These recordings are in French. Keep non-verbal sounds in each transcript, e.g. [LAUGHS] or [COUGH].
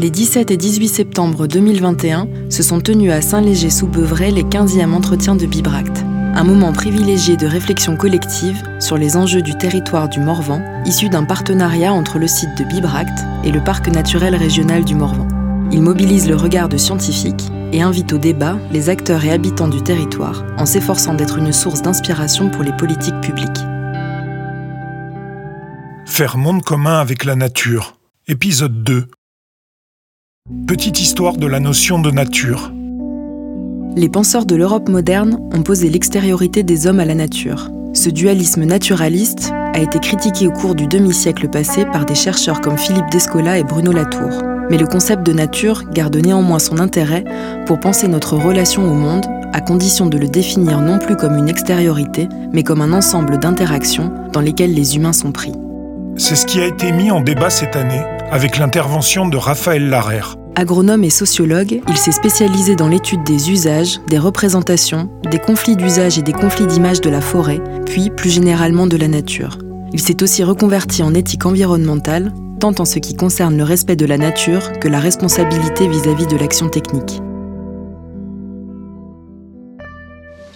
Les 17 et 18 septembre 2021 se sont tenus à Saint-Léger-sous-Beuvray les 15e entretiens de Bibract, un moment privilégié de réflexion collective sur les enjeux du territoire du Morvan, issu d'un partenariat entre le site de Bibract et le parc naturel régional du Morvan. Il mobilise le regard de scientifiques et invite au débat les acteurs et habitants du territoire en s'efforçant d'être une source d'inspiration pour les politiques publiques. Faire monde commun avec la nature. Épisode 2. Petite histoire de la notion de nature. Les penseurs de l'Europe moderne ont posé l'extériorité des hommes à la nature. Ce dualisme naturaliste a été critiqué au cours du demi-siècle passé par des chercheurs comme Philippe Descola et Bruno Latour. Mais le concept de nature garde néanmoins son intérêt pour penser notre relation au monde, à condition de le définir non plus comme une extériorité, mais comme un ensemble d'interactions dans lesquelles les humains sont pris. C'est ce qui a été mis en débat cette année avec l'intervention de Raphaël Larère. Agronome et sociologue, il s'est spécialisé dans l'étude des usages, des représentations, des conflits d'usage et des conflits d'image de la forêt, puis plus généralement de la nature. Il s'est aussi reconverti en éthique environnementale, tant en ce qui concerne le respect de la nature que la responsabilité vis-à-vis de l'action technique.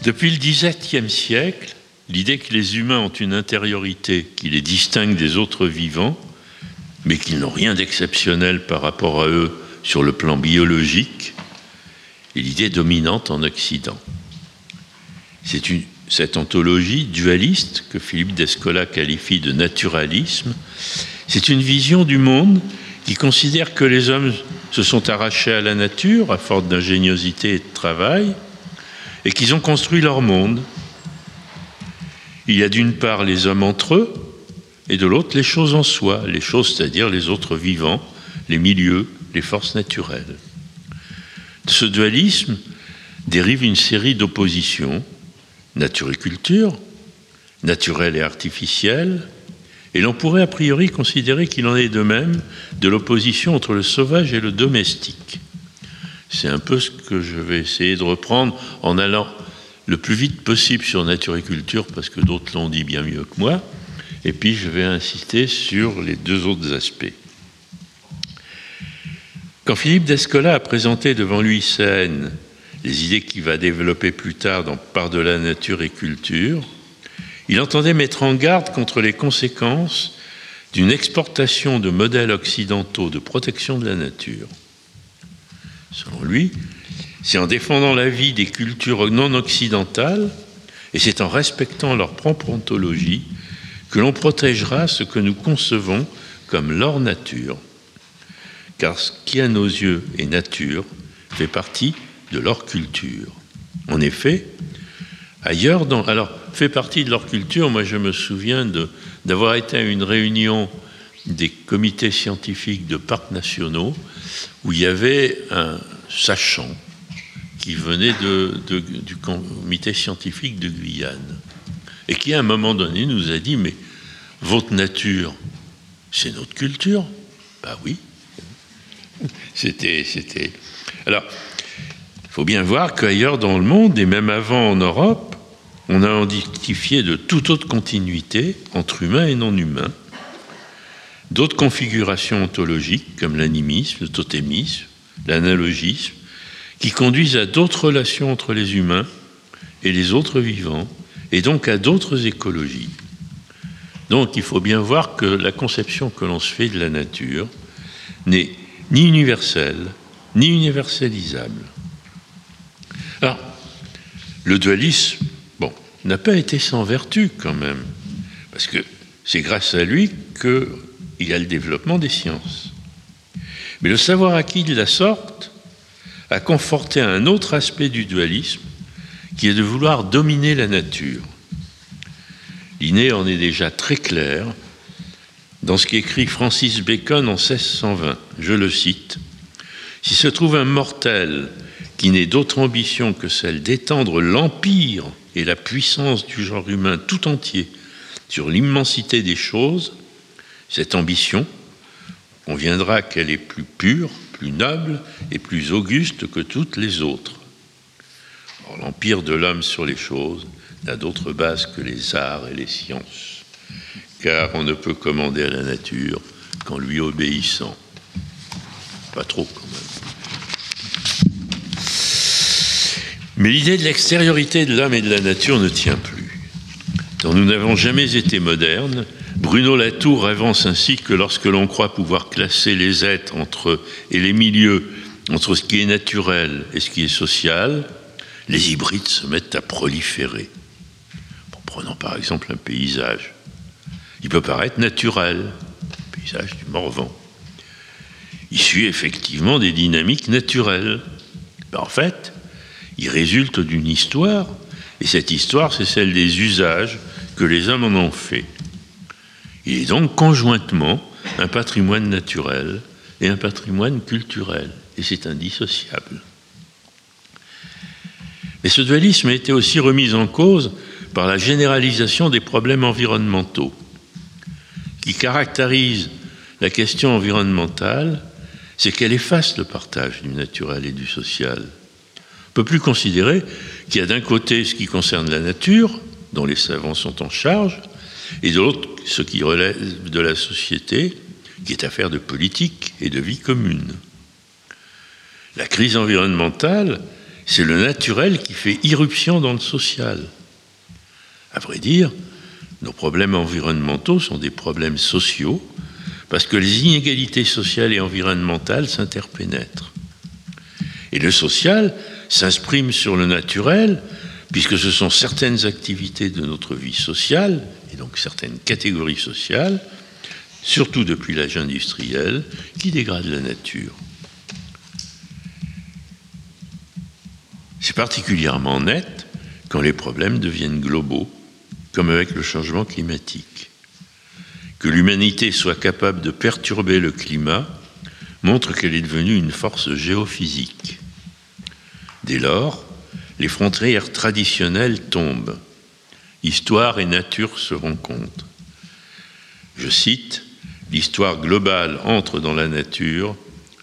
Depuis le XVIIe siècle, l'idée que les humains ont une intériorité qui les distingue des autres vivants, mais qu'ils n'ont rien d'exceptionnel par rapport à eux sur le plan biologique, est l'idée dominante en Occident. C'est cette ontologie dualiste que Philippe Descola qualifie de naturalisme c'est une vision du monde qui considère que les hommes se sont arrachés à la nature à force d'ingéniosité et de travail et qu'ils ont construit leur monde. Il y a d'une part les hommes entre eux et de l'autre les choses en soi, les choses c'est-à-dire les autres vivants, les milieux, les forces naturelles. De ce dualisme dérive une série d'oppositions, nature et culture, naturelle et artificielle, et l'on pourrait a priori considérer qu'il en est de même de l'opposition entre le sauvage et le domestique. C'est un peu ce que je vais essayer de reprendre en allant le plus vite possible sur nature et culture, parce que d'autres l'ont dit bien mieux que moi, et puis je vais insister sur les deux autres aspects. Quand Philippe Descola a présenté devant lui Seine les idées qu'il va développer plus tard dans Par de la nature et culture, il entendait mettre en garde contre les conséquences d'une exportation de modèles occidentaux de protection de la nature. Selon lui, c'est en défendant la vie des cultures non occidentales et c'est en respectant leur propre ontologie que l'on protégera ce que nous concevons comme leur nature. Car ce qui à nos yeux est nature fait partie de leur culture. En effet, ailleurs, dans, alors fait partie de leur culture. Moi, je me souviens d'avoir été à une réunion des comités scientifiques de parcs nationaux où il y avait un sachant qui venait du comité scientifique de Guyane et qui, à un moment donné, nous a dit Mais votre nature, c'est notre culture Bah oui. [LAUGHS] C'était. c'était. Alors, il faut bien voir qu'ailleurs dans le monde, et même avant en Europe, on a identifié de toute autre continuité entre humains et non humains, d'autres configurations ontologiques comme l'animisme, le totémisme, l'analogisme, qui conduisent à d'autres relations entre les humains et les autres vivants, et donc à d'autres écologies. Donc il faut bien voir que la conception que l'on se fait de la nature n'est ni universelle, ni universalisable. Alors, le dualisme n'a pas été sans vertu quand même, parce que c'est grâce à lui qu'il y a le développement des sciences. Mais le savoir acquis de la sorte a conforté un autre aspect du dualisme, qui est de vouloir dominer la nature. Linné en est déjà très clair dans ce qu'écrit Francis Bacon en 1620. Je le cite. Si se trouve un mortel qui n'ait d'autre ambition que celle d'étendre l'empire et la puissance du genre humain tout entier sur l'immensité des choses, cette ambition, conviendra qu'elle est plus pure, plus noble et plus auguste que toutes les autres. L'empire de l'homme sur les choses n'a d'autre base que les arts et les sciences, car on ne peut commander à la nature qu'en lui obéissant. Pas trop quand même. Mais l'idée de l'extériorité de l'homme et de la nature ne tient plus. Dans Nous n'avons jamais été modernes, Bruno Latour avance ainsi que lorsque l'on croit pouvoir classer les êtres entre, et les milieux entre ce qui est naturel et ce qui est social, les hybrides se mettent à proliférer. prenons par exemple un paysage. Il peut paraître naturel, le paysage du Morvan. Il suit effectivement des dynamiques naturelles. Ben, en fait, il résulte d'une histoire, et cette histoire, c'est celle des usages que les hommes en ont fait. Il est donc conjointement un patrimoine naturel et un patrimoine culturel, et c'est indissociable. Mais ce dualisme a été aussi remis en cause par la généralisation des problèmes environnementaux, qui caractérise la question environnementale, c'est qu'elle efface le partage du naturel et du social. On ne peut plus considérer qu'il y a d'un côté ce qui concerne la nature, dont les savants sont en charge, et de l'autre ce qui relève de la société, qui est affaire de politique et de vie commune. La crise environnementale, c'est le naturel qui fait irruption dans le social. À vrai dire, nos problèmes environnementaux sont des problèmes sociaux parce que les inégalités sociales et environnementales s'interpénètrent. Et le social s'exprime sur le naturel puisque ce sont certaines activités de notre vie sociale et donc certaines catégories sociales, surtout depuis l'âge industriel, qui dégradent la nature. C'est particulièrement net quand les problèmes deviennent globaux, comme avec le changement climatique. Que l'humanité soit capable de perturber le climat montre qu'elle est devenue une force géophysique. Dès lors, les frontières traditionnelles tombent Histoire et nature se rencontrent. Je cite, L'histoire globale entre dans la nature,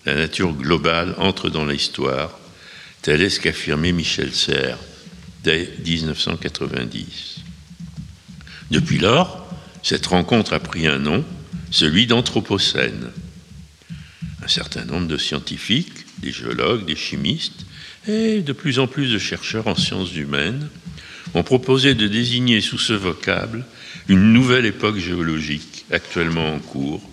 la nature globale entre dans l'histoire, tel est ce qu'affirmait Michel Serres dès 1990. Depuis lors, cette rencontre a pris un nom, celui d'Anthropocène. Un certain nombre de scientifiques, des géologues, des chimistes et de plus en plus de chercheurs en sciences humaines ont proposé de désigner sous ce vocable une nouvelle époque géologique actuellement en cours,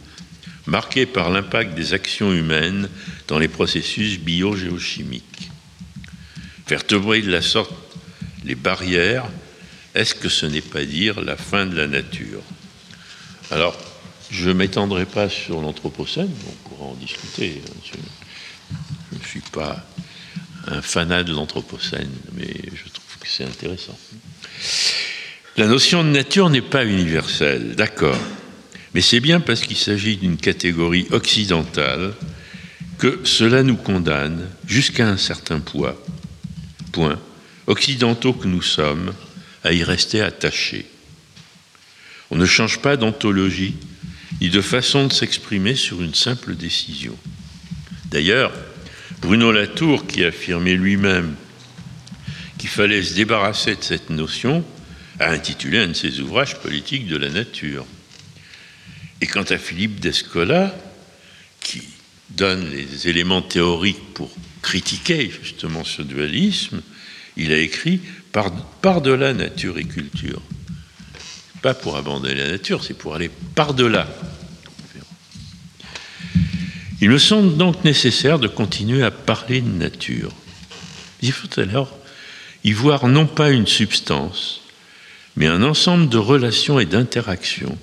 marquée par l'impact des actions humaines dans les processus biogéochimiques. Faire tomber de la sorte les barrières, est-ce que ce n'est pas dire la fin de la nature? Alors, je ne m'étendrai pas sur l'Anthropocène, on pourra en discuter. Hein, je ne suis pas un fanat de l'Anthropocène, mais je trouve c'est intéressant. La notion de nature n'est pas universelle, d'accord. Mais c'est bien parce qu'il s'agit d'une catégorie occidentale que cela nous condamne jusqu'à un certain poids, point, occidentaux que nous sommes, à y rester attachés. On ne change pas d'ontologie ni de façon de s'exprimer sur une simple décision. D'ailleurs, Bruno Latour, qui affirmait lui-même qu'il fallait se débarrasser de cette notion, a intitulé un de ses ouvrages politiques de la nature. Et quant à Philippe d'Escola, qui donne les éléments théoriques pour critiquer justement ce dualisme, il a écrit par, par-delà nature et culture. Pas pour abandonner la nature, c'est pour aller par-delà. Il me semble donc nécessaire de continuer à parler de nature. Il faut alors y voir non pas une substance, mais un ensemble de relations et d'interactions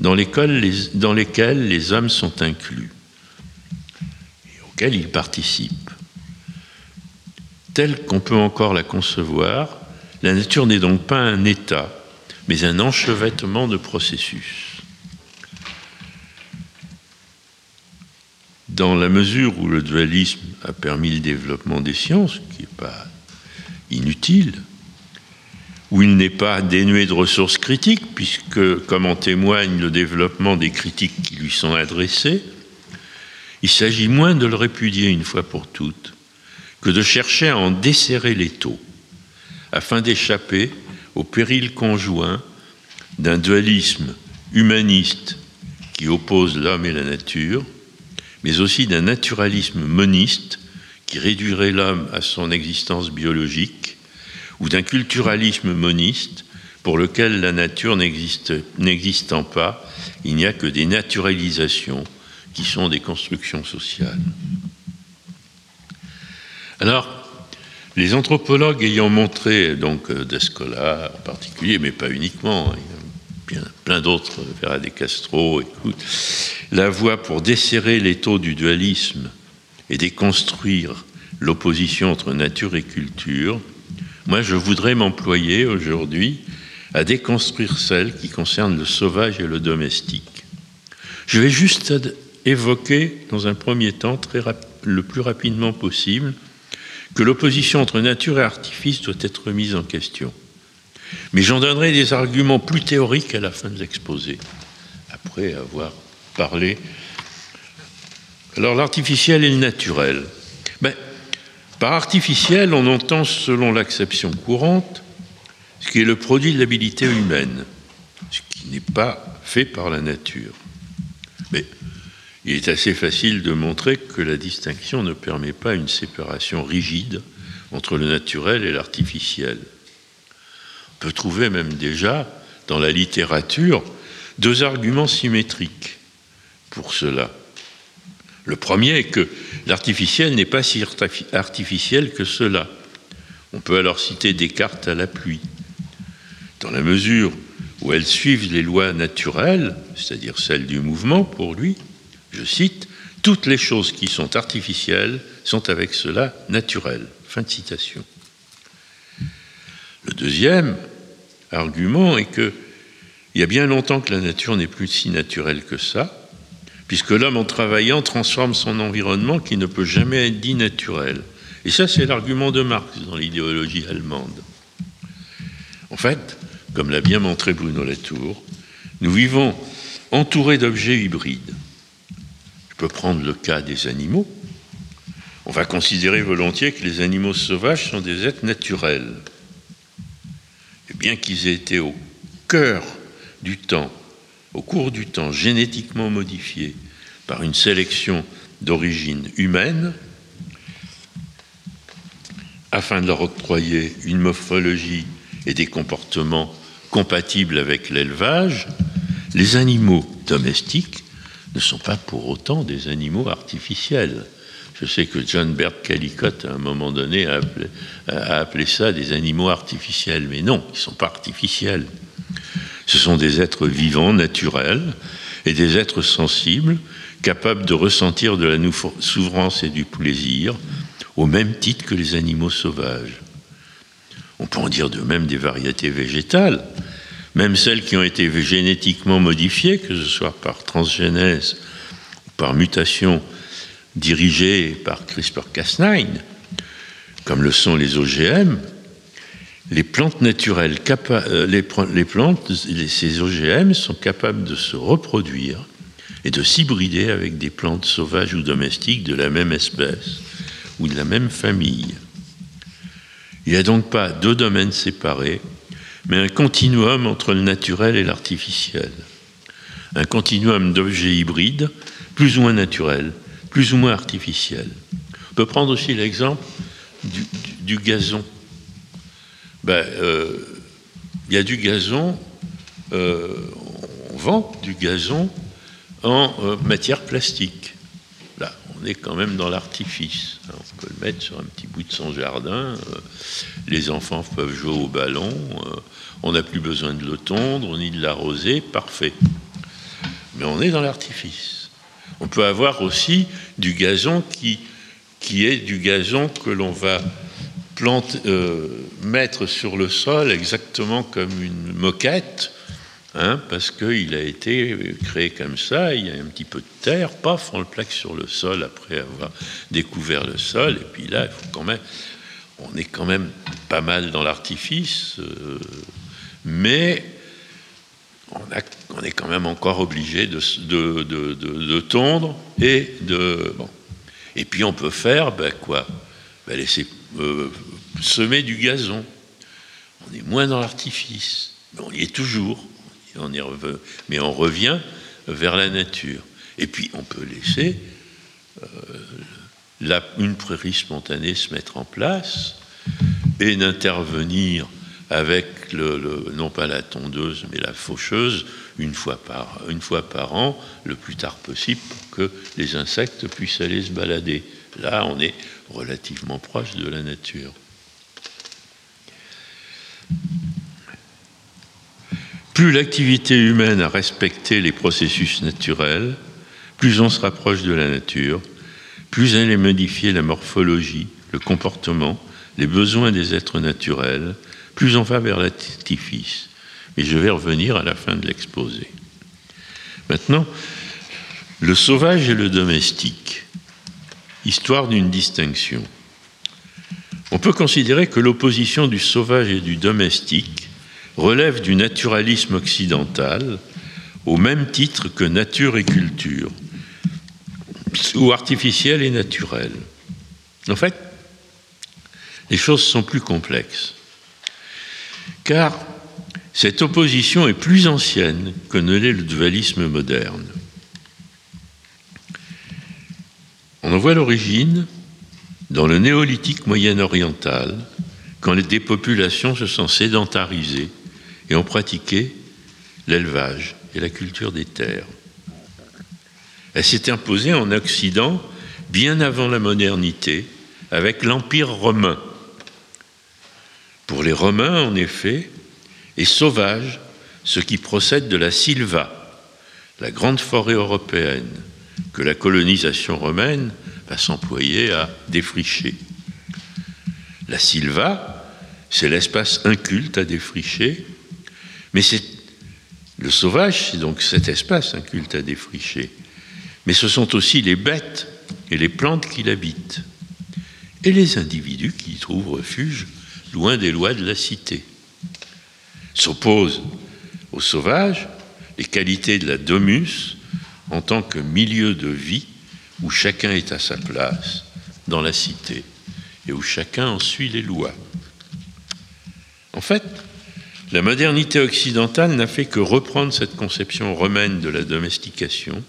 dans lesquelles les, dans lesquelles les hommes sont inclus et auxquelles ils participent. Telle qu'on peut encore la concevoir, la nature n'est donc pas un état, mais un enchevêtrement de processus. Dans la mesure où le dualisme a permis le développement des sciences, qui n'est pas inutile, où il n'est pas dénué de ressources critiques, puisque, comme en témoigne le développement des critiques qui lui sont adressées, il s'agit moins de le répudier une fois pour toutes que de chercher à en desserrer les taux, afin d'échapper au péril conjoint d'un dualisme humaniste qui oppose l'homme et la nature, mais aussi d'un naturalisme moniste qui réduirait l'homme à son existence biologique, ou d'un culturalisme moniste pour lequel la nature n'existant pas, il n'y a que des naturalisations qui sont des constructions sociales. Alors, les anthropologues ayant montré, donc euh, Descola en particulier, mais pas uniquement, il y a plein d'autres, Vera de Castro, la voie pour desserrer les taux du dualisme et déconstruire l'opposition entre nature et culture, moi je voudrais m'employer aujourd'hui à déconstruire celle qui concerne le sauvage et le domestique. Je vais juste évoquer dans un premier temps, le plus rapidement possible, que l'opposition entre nature et artifice doit être mise en question. Mais j'en donnerai des arguments plus théoriques à la fin de l'exposé, après avoir parlé. Alors l'artificiel et le naturel. Ben, par artificiel, on entend, selon l'acception courante, ce qui est le produit de l'habilité humaine, ce qui n'est pas fait par la nature. Mais il est assez facile de montrer que la distinction ne permet pas une séparation rigide entre le naturel et l'artificiel. On peut trouver même déjà dans la littérature deux arguments symétriques pour cela. Le premier est que l'artificiel n'est pas si artificiel que cela. On peut alors citer Descartes à la pluie dans la mesure où elles suivent les lois naturelles, c'est-à-dire celles du mouvement pour lui, je cite, Toutes les choses qui sont artificielles sont avec cela naturelles. Fin de citation. Le deuxième argument est que il y a bien longtemps que la nature n'est plus si naturelle que ça, puisque l'homme en travaillant transforme son environnement qui ne peut jamais être dit naturel. Et ça, c'est l'argument de Marx dans l'idéologie allemande. En fait, comme l'a bien montré Bruno Latour, nous vivons entourés d'objets hybrides. Je peux prendre le cas des animaux. On va considérer volontiers que les animaux sauvages sont des êtres naturels. Et bien qu'ils aient été au cœur du temps, au cours du temps, génétiquement modifiés par une sélection d'origine humaine, afin de leur octroyer une morphologie et des comportements compatibles avec l'élevage, les animaux domestiques ne sont pas pour autant des animaux artificiels. Je sais que John Bert Callicott, à un moment donné, a appelé, ça des animaux artificiels, mais non, ils ne sont pas artificiels. Ce sont des êtres vivants, naturels, et des êtres sensibles, capables de ressentir de la souffrance et du plaisir, au même titre que les animaux sauvages. On peut en dire de même des variétés végétales, même celles qui ont été génétiquement modifiées, que ce soit par transgénèse ou par mutation dirigée par CRISPR-Cas9, comme le sont les OGM, les plantes naturelles, euh, les, plantes, ces OGM sont capables de se reproduire et de s'hybrider avec des plantes sauvages ou domestiques de la même espèce ou de la même famille. Il n'y a donc pas deux domaines séparés, mais un continuum entre le naturel et l'artificiel. Un continuum d'objets hybrides, plus ou moins naturels, plus ou moins artificiels. On peut prendre aussi l'exemple du, gazon. Ben, euh, il y a du gazon, euh, on vend du gazon en euh, matière plastique. On est quand même dans l'artifice. On peut le mettre sur un petit bout de son jardin. les enfants peuvent jouer au ballon on n'a plus besoin de le tondre ni de l'arroser, parfait. Mais on est dans l'artifice. On peut avoir aussi du gazon qui, qui est du gazon que l'on va euh, mettre sur le sol exactement comme une moquette, hein, parce qu'il a été créé comme ça, il y a un petit peu de terre, paf, on le plaque sur le sol après avoir découvert le sol, et puis là, on est quand même pas mal dans l'artifice. Euh, mais on, est quand même encore obligé de, tondre et de. Et puis on peut faire ben quoi? Ben Laisser euh, semer du gazon. On est moins dans l'artifice, mais on y est toujours. Mais on revient vers la nature. Et puis on peut laisser une prairie spontanée se mettre en place et d'intervenir avec non pas la tondeuse mais la faucheuse une fois, par, une fois par an, le plus tard possible, pour que les insectes puissent aller se balader. Là, on est relativement proche de la nature. Plus l'activité humaine a respecté les processus naturels, plus on se rapproche de la nature, plus elle est modifiée la morphologie, le comportement, les besoins des êtres naturels, plus on va vers l'artifice. Mais je vais revenir à la fin de l'exposé. Maintenant, le sauvage et le domestique. Histoire d'une distinction. On peut considérer que l'opposition du sauvage et du domestique relève du naturalisme occidental au même titre que nature et culture, ou artificiel et naturel. En fait, les choses sont plus complexes. Car cette opposition est plus ancienne que ne l'est le dualisme moderne. On en voit l'origine dans le néolithique moyen-oriental, quand les dépopulations se sont sédentarisées et ont pratiqué l'élevage et la culture des terres. Elle s'est imposée en Occident bien avant la modernité, avec l'Empire romain. Pour les Romains, en effet, est sauvage ce qui procède de la silva, la grande forêt européenne, que la colonisation romaine va s'employer à défricher. La silva, c'est l'espace inculte à défricher, mais c'est le sauvage, c'est donc cet espace inculte à défricher mais ce sont aussi les bêtes et les plantes qui l'habitent, et les individus qui y trouvent refuge loin des lois de la cité. S'opposent aux sauvages les qualités de la domus en tant que milieu de vie où chacun est à sa place dans la cité et où chacun en suit les lois. En fait, la modernité occidentale n'a fait que reprendre cette conception romaine de la domestication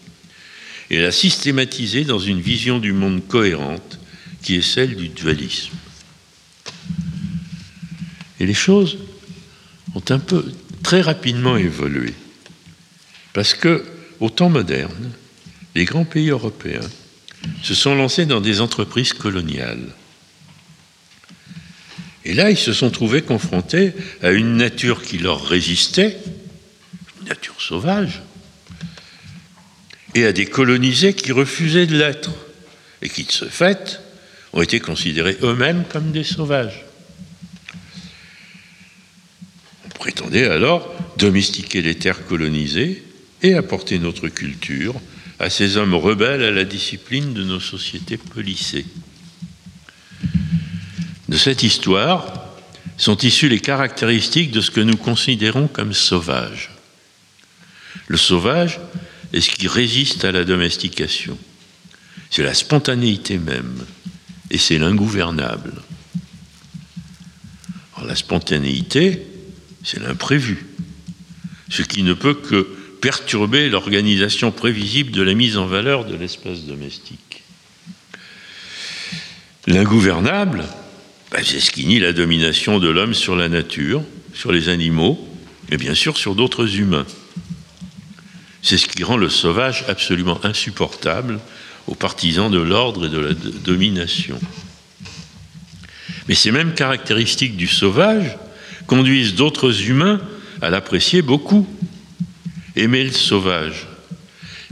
et la systématiser dans une vision du monde cohérente qui est celle du dualisme. Et les choses ont un peu très rapidement évolué. Parce que, au temps moderne, les grands pays européens se sont lancés dans des entreprises coloniales. Et là, ils se sont trouvés confrontés à une nature qui leur résistait, une nature sauvage, et à des colonisés qui refusaient de l'être et qui, de ce fait, ont été considérés eux-mêmes comme des sauvages. On prétendait alors domestiquer les terres colonisées et apporter notre culture à ces hommes rebelles à la discipline de nos sociétés policées. De cette histoire sont issues les caractéristiques de ce que nous considérons comme sauvage. Le sauvage, et ce qui résiste à la domestication. C'est la spontanéité même, et c'est l'ingouvernable. la spontanéité, c'est l'imprévu, ce qui ne peut que perturber l'organisation prévisible de la mise en valeur de l'espace domestique. L'ingouvernable, c'est ce qui nie la domination de l'homme sur la nature, sur les animaux, et bien sûr sur d'autres humains. C'est ce qui rend le sauvage absolument insupportable aux partisans de l'ordre et de la domination. Mais ces mêmes caractéristiques du sauvage conduisent d'autres humains à l'apprécier beaucoup. Aimer le sauvage,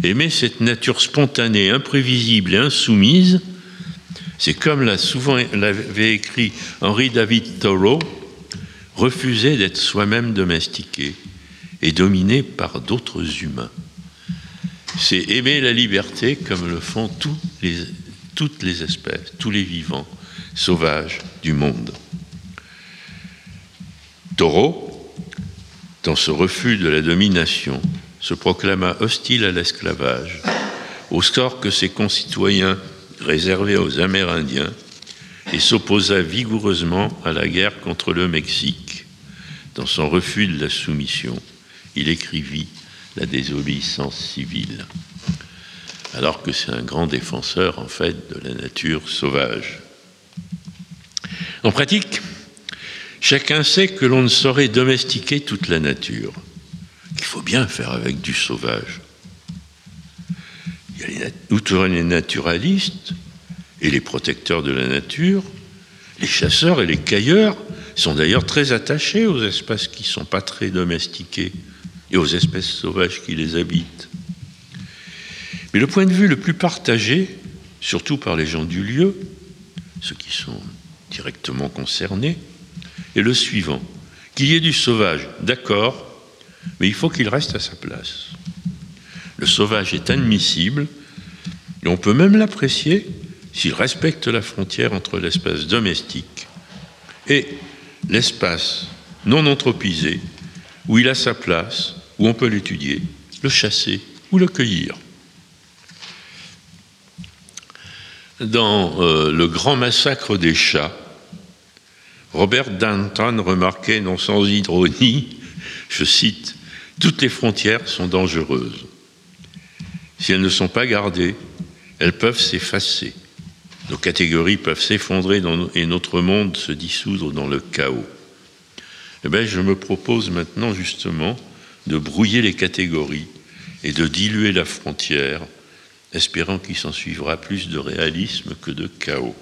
aimer cette nature spontanée, imprévisible et insoumise, c'est comme l'a souvent l'avait écrit Henry David Thoreau, refuser d'être soi-même domestiqué et dominé par d'autres humains c'est aimer la liberté comme le font toutes les espèces, tous les vivants sauvages du monde. Taureau, dans ce refus de la domination, se proclama hostile à l'esclavage, au sort que ses concitoyens réservaient aux Amérindiens, et s'opposa vigoureusement à la guerre contre le Mexique. Dans son refus de la soumission, il écrivit la désobéissance civile. alors que c'est un grand défenseur en fait de la nature sauvage. En pratique, chacun sait que l'on ne saurait domestiquer toute la nature, qu'il faut bien faire avec du sauvage. Il outre les naturalistes et les protecteurs de la nature, les chasseurs et les cueilleurs sont d'ailleurs très attachés aux espaces qui ne sont pas très domestiqués et aux espèces sauvages qui les habitent. Mais le point de vue le plus partagé, surtout par les gens du lieu, ceux qui sont directement concernés, est le suivant. Qu'il y ait du sauvage, d'accord, mais il faut qu'il reste à sa place. Le sauvage est admissible, et on peut même l'apprécier s'il respecte la frontière entre l'espace domestique et l'espace non anthropisé, où il a sa place, où on peut l'étudier, le chasser ou le cueillir. Dans euh, Le grand massacre des chats, Robert Danton remarquait, non sans ironie, je cite, Toutes les frontières sont dangereuses. Si elles ne sont pas gardées, elles peuvent s'effacer. Nos catégories peuvent s'effondrer et notre monde se dissoudre dans le chaos. Eh bien, je me propose maintenant justement de brouiller les catégories et de diluer la frontière espérant qu'il s'en suivra plus de réalisme que de chaos.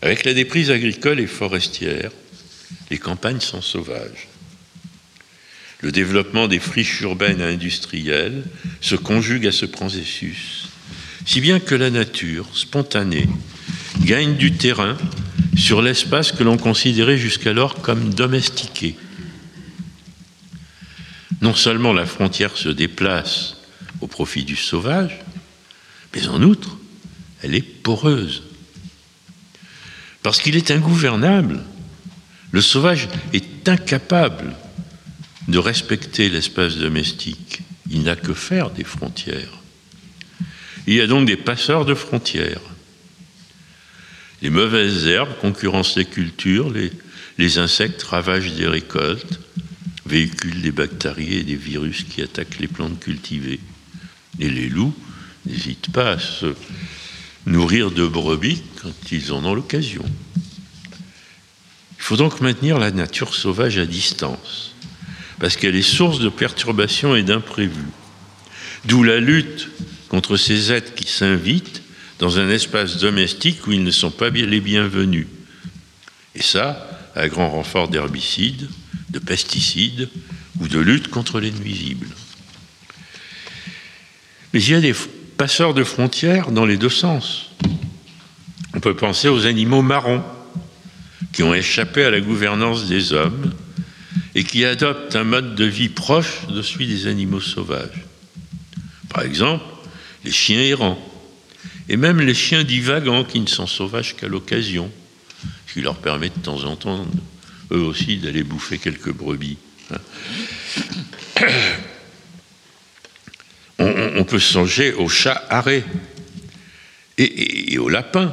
Avec la déprise agricole et forestière, les campagnes sont sauvages. Le développement des friches urbaines et industrielles se conjugue à ce processus, si bien que la nature, spontanée, gagne du terrain sur l'espace que l'on considérait jusqu'alors comme domestiqué. Non seulement la frontière se déplace au profit du sauvage, mais en outre, elle est poreuse. Parce qu'il est ingouvernable, le sauvage est incapable de respecter l'espace domestique. Il n'a que faire des frontières. Il y a donc des passeurs de frontières. Les mauvaises herbes concurrencent les cultures, les, insectes ravagent des récoltes, véhiculent des bactéries et des virus qui attaquent les plantes cultivées. Et les loups n'hésitent pas à se nourrir de brebis quand ils en ont l'occasion. Il faut donc maintenir la nature sauvage à distance, parce qu'elle est source de perturbations et d'imprévus. D'où la lutte contre ces êtres qui s'invitent dans un espace domestique où ils ne sont pas les bienvenus. Et ça, à grand renfort d'herbicides, de pesticides ou de lutte contre les nuisibles. Mais il y a des passeurs de frontières dans les deux sens. On peut penser aux animaux marrons qui ont échappé à la gouvernance des hommes et qui adoptent un mode de vie proche de celui des animaux sauvages. Par exemple, les chiens errants, et même les chiens divagants qui ne sont sauvages qu'à l'occasion, ce qui leur permet de temps en temps, eux aussi, d'aller bouffer quelques brebis. On, peut songer aux chats arrêts et, aux lapins.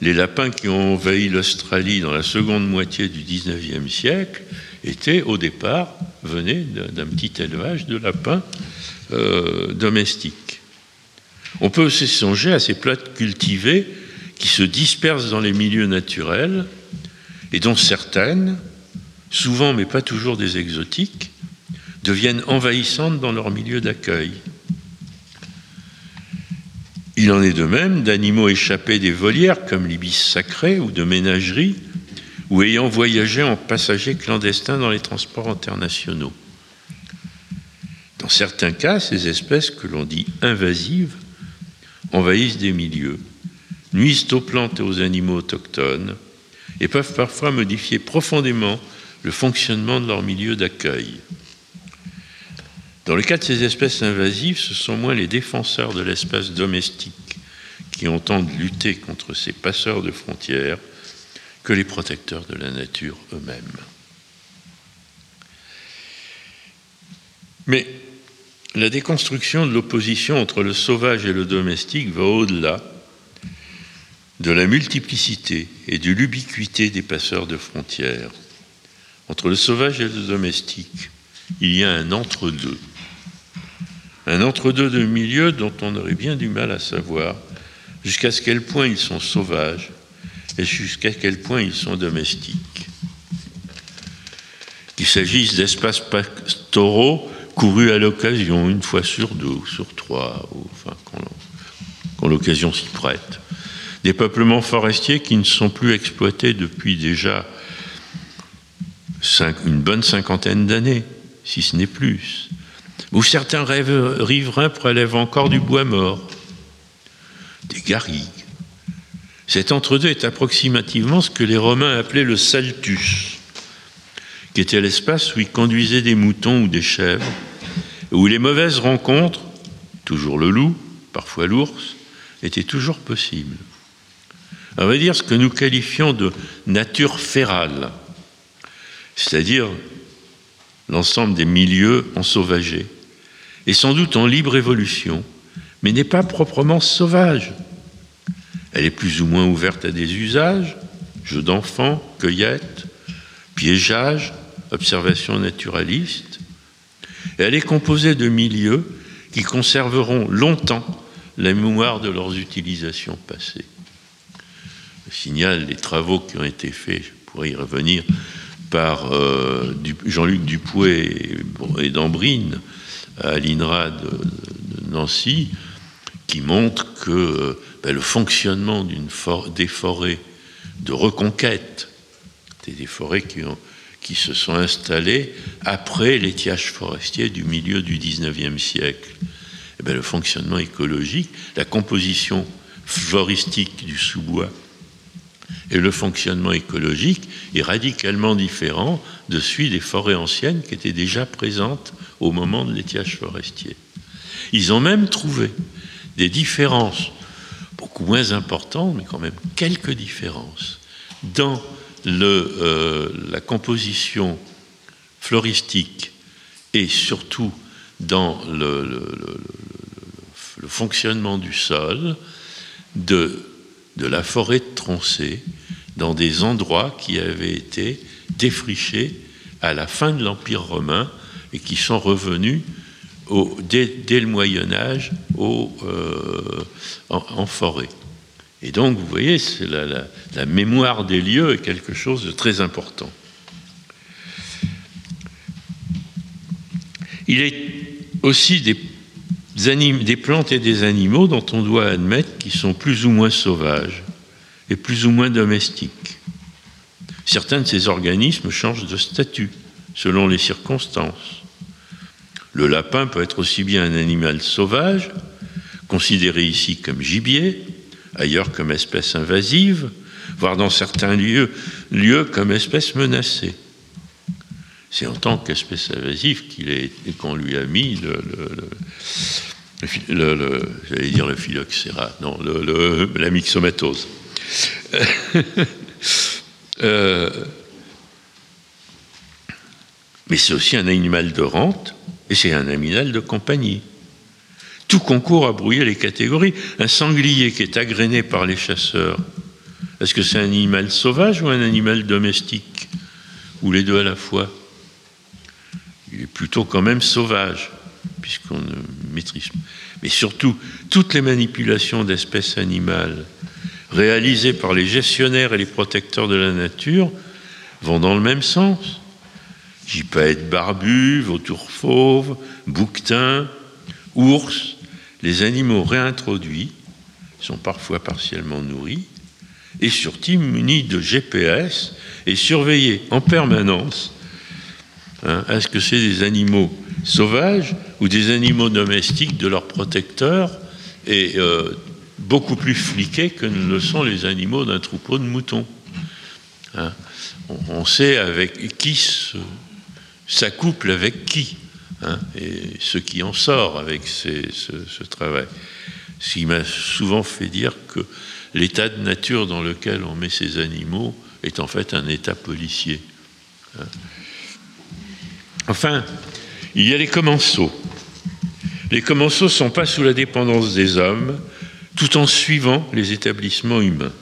Les lapins qui ont envahi l'Australie dans la seconde moitié du 19e siècle étaient au départ, venaient d'un petit élevage de lapins euh, domestiques. On peut aussi songer à ces plantes cultivées qui se dispersent dans les milieux naturels et dont certaines, souvent mais pas toujours des exotiques, deviennent envahissantes dans leur milieu d'accueil. Il en est de même d'animaux échappés des volières comme l'ibis sacré ou de ménageries ou ayant voyagé en passagers clandestins dans les transports internationaux. Dans certains cas, ces espèces que l'on dit invasives envahissent des milieux, nuisent aux plantes et aux animaux autochtones et peuvent parfois modifier profondément le fonctionnement de leur milieu d'accueil. Dans le cas de ces espèces invasives, ce sont moins les défenseurs de l'espace domestique qui entendent lutter contre ces passeurs de frontières que les protecteurs de la nature eux-mêmes. Mais la déconstruction de l'opposition entre le sauvage et le domestique va au-delà de la multiplicité et de l'ubiquité des passeurs de frontières. Entre le sauvage et le domestique, il y a un entre-deux un entre-deux de milieu dont on aurait bien du mal à savoir jusqu'à ce quel point ils sont sauvages et jusqu'à quel point ils sont domestiques. Qu'il s'agisse d'espaces pastoraux courus à l'occasion, une fois sur deux sur trois, ou, enfin, quand l'occasion s'y prête. Des peuplements forestiers qui ne sont plus exploités depuis déjà une bonne cinquantaine d'années, si ce n'est plus où certains riverains prélèvent encore du bois mort, des garrigues. Cet entre-deux est approximativement ce que les Romains appelaient le saltus, qui était l'espace où ils conduisaient des moutons ou des chèvres, où les mauvaises rencontres, toujours le loup, parfois l'ours, étaient toujours possibles. On va dire ce que nous qualifions de nature férale, c'est-à-dire l'ensemble des milieux ensauvagés, est sans doute en libre évolution, mais n'est pas proprement sauvage. Elle est plus ou moins ouverte à des usages, jeux d'enfants, cueillette, piégeage, observation naturaliste. Et elle est composée de milieux qui conserveront longtemps la mémoire de leurs utilisations passées. Je signale les travaux qui ont été faits, je pourrais y revenir, par euh, Jean-Luc Dupouet et d'Ambrine à l'INRA de, Nancy, qui montre que ben, le fonctionnement des forêts de reconquête, des forêts qui, se sont installées après l'étiage forestier du milieu du XIXe siècle, et ben, le fonctionnement écologique, la composition floristique du sous-bois et le fonctionnement écologique est radicalement différent de celui des forêts anciennes qui étaient déjà présentes au moment de l'étiage forestier. Ils ont même trouvé des différences beaucoup moins importantes, mais quand même quelques différences, dans euh, la composition floristique et surtout dans le, fonctionnement du sol de de la forêt de Troncé dans des endroits qui avaient été défrichés à la fin de l'Empire romain et qui sont revenus dès, le Moyen Âge euh, en, forêt. Et donc, vous voyez, la, la mémoire des lieux est quelque chose de très important. Il est aussi des plantes et des animaux dont on doit admettre qu'ils sont plus ou moins sauvages et plus ou moins domestiques. Certains de ces organismes changent de statut selon les circonstances. Le lapin peut être aussi bien un animal sauvage, considéré ici comme gibier, ailleurs comme espèce invasive, voire dans certains lieux, comme espèce menacée. C'est en tant qu'espèce invasive qu'on lui a mis le, le, j'allais dire le phylloxéra, non, la myxomatose. [LAUGHS] Euh, mais c'est aussi un animal de rente et c'est un animal de compagnie. Tout concourt à brouiller les catégories. Un sanglier qui est agréné par les chasseurs, est-ce que c'est un animal sauvage ou un animal domestique? Ou les deux à la fois? Il est plutôt quand même sauvage puisqu'on ne maîtrise pas. Mais surtout, toutes les manipulations d'espèces animales réalisées par les gestionnaires et les protecteurs de la nature vont dans le même sens. Gypaètes barbu, vautours fauves, bouquetins, ours, les animaux réintroduits sont parfois partiellement nourris et surtout munis de GPS et surveillés en permanence hein, à ce que c'est des animaux sauvages ou des animaux domestiques de leurs protecteurs et euh, beaucoup plus fliqués que ne le sont les animaux d'un troupeau de moutons? Hein. on, sait avec qui s'accouple avec qui, hein, et ce qui en sort avec ce, travail. Ce qui m'a souvent fait dire que l'état de nature dans lequel on met ces animaux est en fait un état policier. Hein. Enfin, il y a les commensaux. Les commensaux ne sont pas sous la dépendance des hommes, tout en suivant les établissements humains.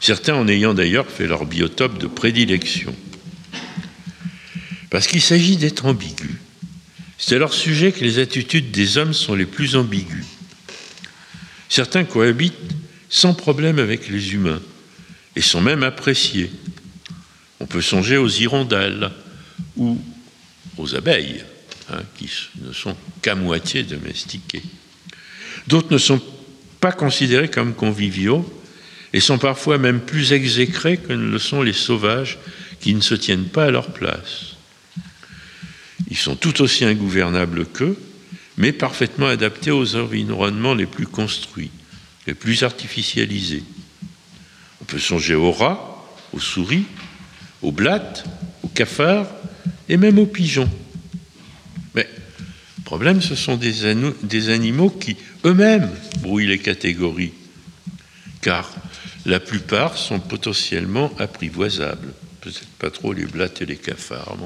Certains en ayant d'ailleurs fait leur biotope de prédilection. Parce qu'il s'agit d'être ambigu. C'est à leur sujet que les attitudes des hommes sont les plus ambiguës. Certains cohabitent sans problème avec les humains et sont même appréciés. On peut songer aux hirondelles ou aux abeilles, hein, qui ne sont qu'à moitié domestiquées. D'autres ne sont pas considérés comme conviviaux et sont parfois même plus exécrés que ne le sont les sauvages qui ne se tiennent pas à leur place. Ils sont tout aussi ingouvernables qu'eux, mais parfaitement adaptés aux environnements les plus construits, les plus artificialisés. On peut songer aux rats, aux souris, aux blattes, aux cafards et même aux pigeons. Mais le problème, ce sont des, des animaux qui eux-mêmes brouillent les catégories, car la plupart sont potentiellement apprivoisables. Peut-être pas trop les blattes et les cafards.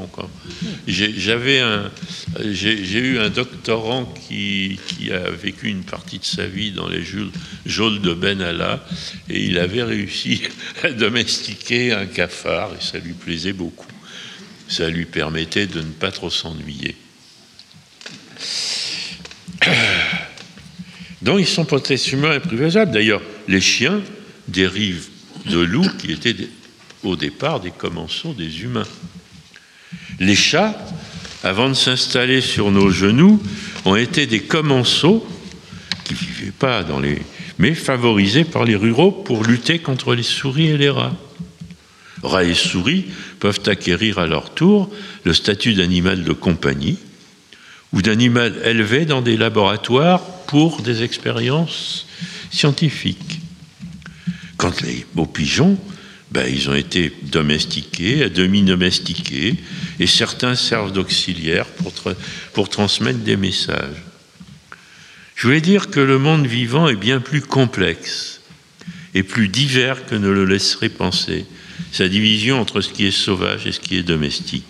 J'avais un, j'ai eu un doctorant qui, a vécu une partie de sa vie dans les geôles de Benalla et il avait réussi à domestiquer un cafard et ça lui plaisait beaucoup. Ça lui permettait de ne pas trop s'ennuyer. Donc ils sont potentiellement apprivoisables. D'ailleurs, les chiens dérivent de loups qui étaient au départ des commensaux des humains. Les chats, avant de s'installer sur nos genoux, ont été des commensaux qui vivaient pas dans les... mais favorisés par les ruraux pour lutter contre les souris et les rats. Rats et souris peuvent acquérir à leur tour le statut d'animal de compagnie ou d'animal élevé dans des laboratoires pour des expériences scientifiques. Quand les beaux pigeons, ben, ils ont été domestiqués, à demi domestiqués, et certains servent d'auxiliaires pour, pour transmettre des messages. Je voulais dire que le monde vivant est bien plus complexe et plus divers que ne le laisserait penser sa division entre ce qui est sauvage et ce qui est domestique.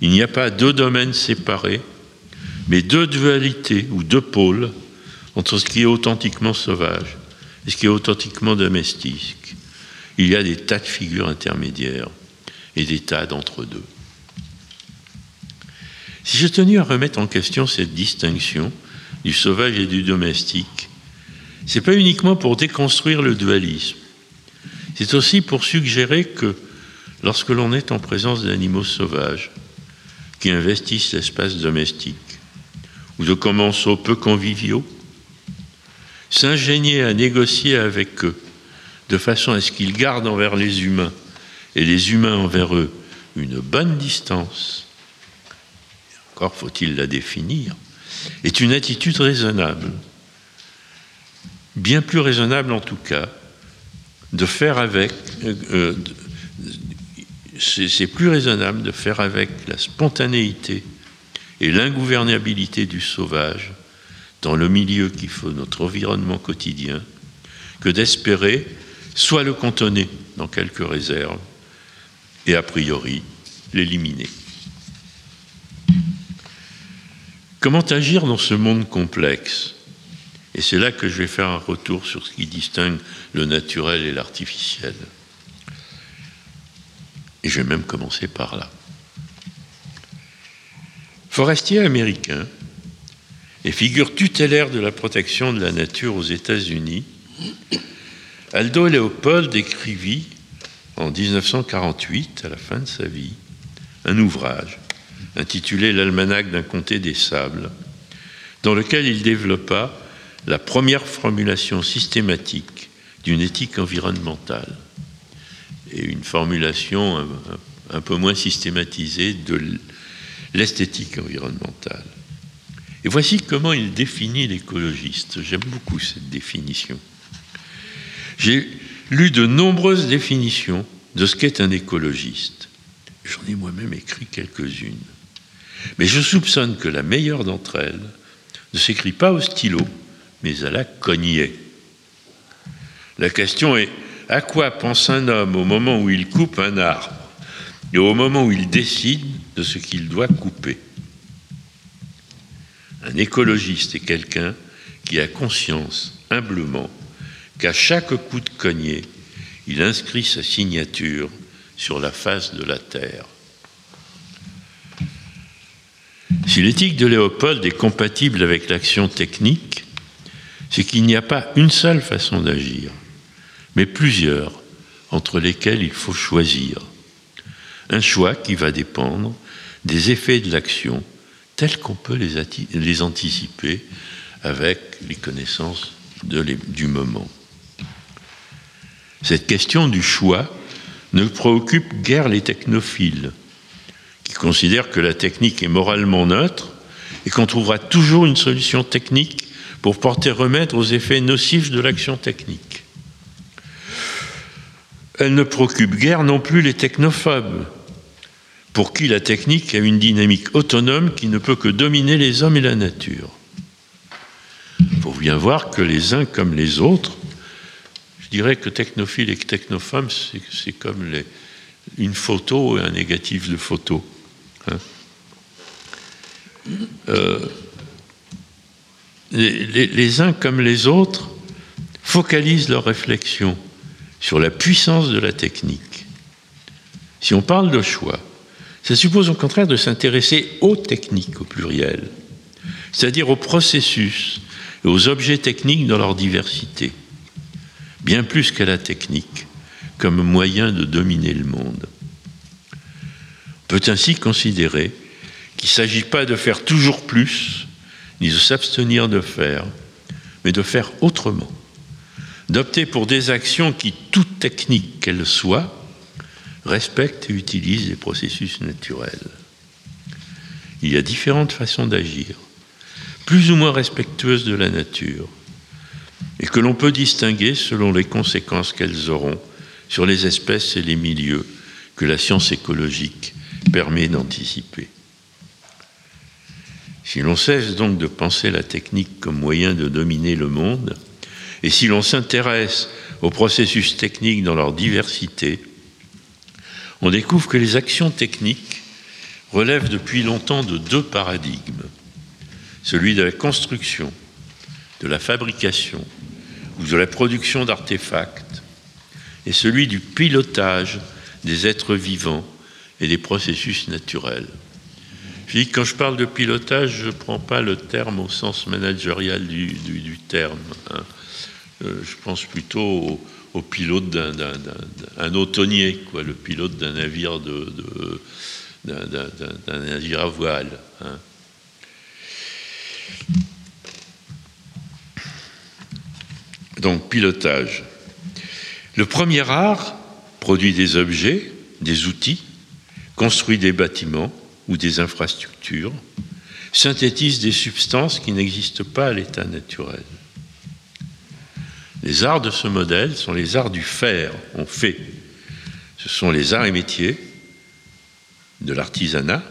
Il n'y a pas deux domaines séparés, mais deux dualités ou deux pôles entre ce qui est authentiquement sauvage et ce qui est authentiquement domestique. Il y a des tas de figures intermédiaires et des tas d'entre-deux. Si je tenais à remettre en question cette distinction du sauvage et du domestique, ce n'est pas uniquement pour déconstruire le dualisme, c'est aussi pour suggérer que lorsque l'on est en présence d'animaux sauvages qui investissent l'espace domestique, ou de commensaux peu conviviaux, s'ingénier à négocier avec eux de façon à ce qu'ils gardent envers les humains et les humains envers eux une bonne distance, encore faut-il la définir, est une attitude raisonnable, bien plus raisonnable en tout cas, de faire avec, euh, euh, c'est plus raisonnable de faire avec la spontanéité et l'ingouvernabilité du sauvage dans le milieu qui fait notre environnement quotidien que d'espérer soit le contenir dans quelques réserves et a priori l'éliminer. Comment agir dans ce monde complexe? Et c'est là que je vais faire un retour sur ce qui distingue le naturel et l'artificiel. Et je vais même commencer par là. Forestier américain, et figure tutélaire de la protection de la nature aux États-Unis, Aldo Léopold écrivit en 1948, à la fin de sa vie, un ouvrage intitulé L'Almanach d'un comté des sables, dans lequel il développa la première formulation systématique d'une éthique environnementale et une formulation un, peu moins systématisée de l'esthétique environnementale. Et voici comment il définit l'écologiste. J'aime beaucoup cette définition. J'ai lu de nombreuses définitions de ce qu'est un écologiste. J'en ai moi-même écrit quelques-unes. Mais je soupçonne que la meilleure d'entre elles ne s'écrit pas au stylo, mais à la cognée. La question est à quoi pense un homme au moment où il coupe un arbre et au moment où il décide de ce qu'il doit couper? Un écologiste est quelqu'un qui a conscience humblement qu'à chaque coup de cognée, il inscrit sa signature sur la face de la terre. Si l'éthique de Léopold est compatible avec l'action technique, c'est qu'il n'y a pas une seule façon d'agir, mais plusieurs entre lesquelles il faut choisir. Un choix qui va dépendre des effets de l'action tels qu'on peut les, anticiper avec les connaissances du moment. Cette question du choix ne préoccupe guère les technophiles, qui considèrent que la technique est moralement neutre et qu'on trouvera toujours une solution technique pour porter remède aux effets nocifs de l'action technique. Elle ne préoccupe guère non plus les technophobes, pour qui la technique a une dynamique autonome qui ne peut que dominer les hommes et la nature. Il faut bien voir que les uns comme les autres, dirais que technophile et technophobes, c'est comme une photo et un négatif de photo. Hein. Euh, les, uns comme les autres focalisent leur réflexion sur la puissance de la technique. Si on parle de choix, ça suppose au contraire de s'intéresser aux techniques au pluriel, c'est-à-dire aux processus et aux objets techniques dans leur diversité, bien plus qu'à la technique comme moyen de dominer le monde. On peut ainsi considérer qu'il ne s'agit pas de faire toujours plus, ni de s'abstenir de faire, mais de faire autrement, d'opter pour des actions qui, toutes techniques qu'elles soient, respectent et utilisent les processus naturels. Il y a différentes façons d'agir, plus ou moins respectueuses de la nature, et que l'on peut distinguer selon les conséquences qu'elles auront sur les espèces et les milieux que la science écologique permet d'anticiper. Si l'on cesse donc de penser la technique comme moyen de dominer le monde, et si l'on s'intéresse aux processus techniques dans leur diversité, on découvre que les actions techniques relèvent depuis longtemps de deux paradigmes, celui de la construction, de la fabrication de la production d'artefacts, et celui du pilotage des êtres vivants et des processus naturels. Je dis quand je parle de pilotage, je ne prends pas le terme au sens managérial du, terme. Hein. Euh, je pense plutôt au, pilote d'un autonnier, quoi, le pilote d'un navire navire à voile. Hein. Donc pilotage. Le premier art produit des objets, des outils, construit des bâtiments, ou des infrastructures, synthétisent des substances qui n'existent pas à l'état naturel. Les arts de ce modèle sont les arts du faire, on fait. Ce sont les arts et métiers de l'artisanat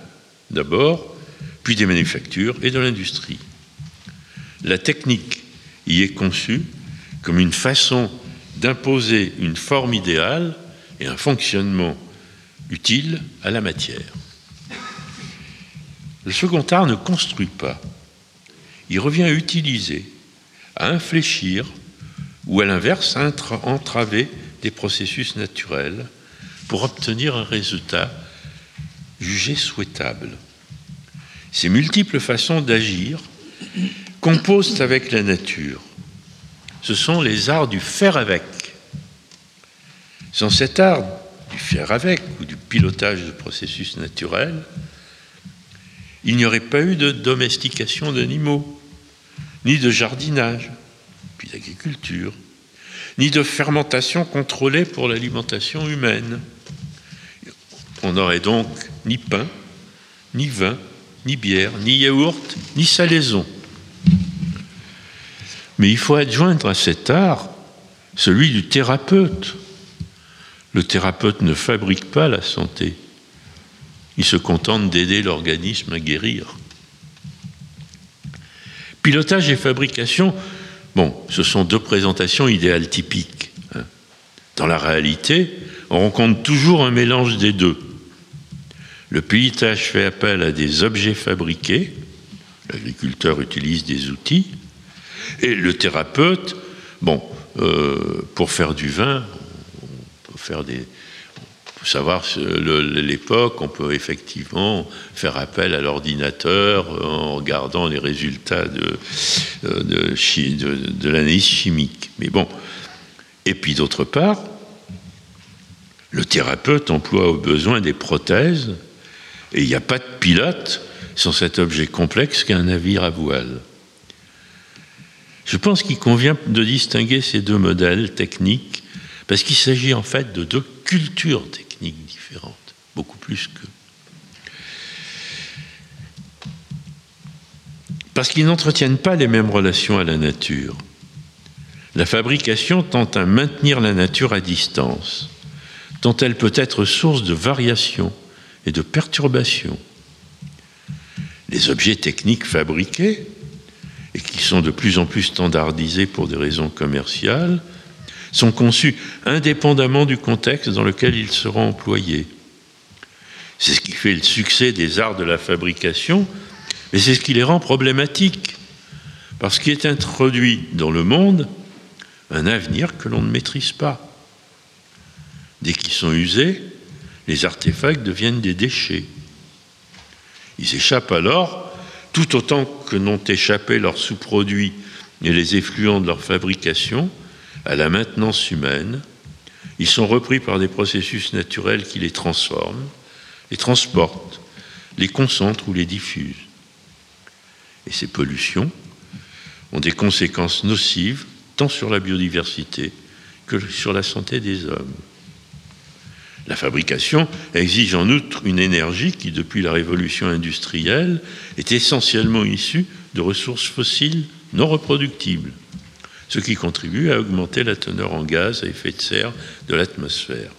d'abord, puis des manufactures et de l'industrie. La technique y est conçue comme une façon d'imposer une forme idéale et un fonctionnement utile à la matière. Le second art ne construit pas. Il revient à utiliser, à infléchir ou à l'inverse à entraver des processus naturels pour obtenir un résultat jugé souhaitable. Ces multiples façons d'agir composent avec la nature. Ce sont les arts du faire avec. Sans cet art du faire avec ou du pilotage de processus naturels, il n'y aurait pas eu de domestication d'animaux, ni de jardinage, puis d'agriculture, ni de fermentation contrôlée pour l'alimentation humaine. On n'aurait donc ni pain, ni vin, ni bière, ni yaourt, ni salaison. Mais il faut adjoindre à cet art celui du thérapeute. Le thérapeute ne fabrique pas la santé, il se contente d'aider l'organisme à guérir. Pilotage et fabrication, bon, ce sont deux présentations idéales typiques. Hein. Dans la réalité, on rencontre toujours un mélange des deux. Le pilotage fait appel à des objets fabriqués, l'agriculteur utilise des outils, et le thérapeute, bon, euh, pour faire du vin, on faire des, savoir l'époque, on peut effectivement faire appel à l'ordinateur en regardant les résultats de, de, l'analyse chimique. Mais bon. Et puis d'autre part, le thérapeute emploie au besoin des prothèses et il n'y a pas de pilote sans cet objet complexe qu'un navire à voile. Je pense qu'il convient de distinguer ces deux modèles techniques parce qu'il s'agit en fait de deux cultures techniques différentes, beaucoup plus que. Parce qu'ils n'entretiennent pas les mêmes relations à la nature. La fabrication tente à maintenir la nature à distance, tant elle peut être source de variations et de perturbations. Les objets techniques fabriqués et qui sont de plus en plus standardisés pour des raisons commerciales, sont conçus indépendamment du contexte dans lequel ils seront employés. C'est ce qui fait le succès des arts de la fabrication, mais c'est ce qui les rend problématiques, parce qu'il est introduit dans le monde un avenir que l'on ne maîtrise pas. Dès qu'ils sont usés, les artefacts deviennent des déchets. Ils échappent alors tout autant que n'ont échappé leurs sous-produits et les effluents de leur fabrication à la maintenance humaine, ils sont repris par des processus naturels qui les transforment, les transportent, les concentrent ou les diffusent. Et ces pollutions ont des conséquences nocives tant sur la biodiversité que sur la santé des hommes. La fabrication exige en outre une énergie qui, depuis la révolution industrielle, est essentiellement issue de ressources fossiles non reproductibles, ce qui contribue à augmenter la teneur en gaz à effet de serre de l'atmosphère.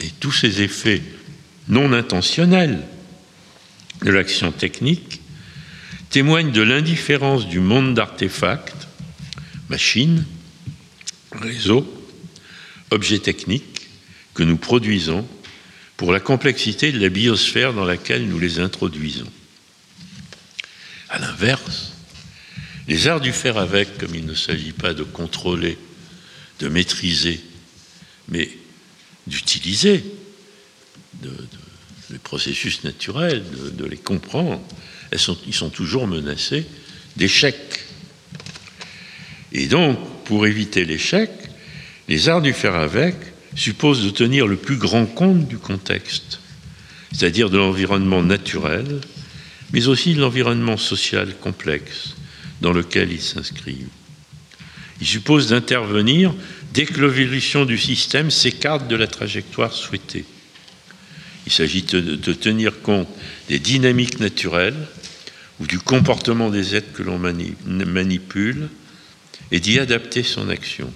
Et tous ces effets non intentionnels de l'action technique témoignent de l'indifférence du monde d'artefacts, machines, réseaux, objets techniques, que nous produisons pour la complexité de la biosphère dans laquelle nous les introduisons. À l'inverse, les arts du faire avec, comme il ne s'agit pas de contrôler, de maîtriser, mais d'utiliser les processus naturels, de, les comprendre, ils sont toujours menacés d'échec. Et donc, pour éviter l'échec, les arts du faire avec suppose de tenir le plus grand compte du contexte, c'est-à-dire de l'environnement naturel, mais aussi de l'environnement social complexe dans lequel ils s'inscrivent. Il suppose d'intervenir dès que l'évolution du système s'écarte de la trajectoire souhaitée. Il s'agit de, tenir compte des dynamiques naturelles ou du comportement des êtres que l'on manipule et d'y adapter son action.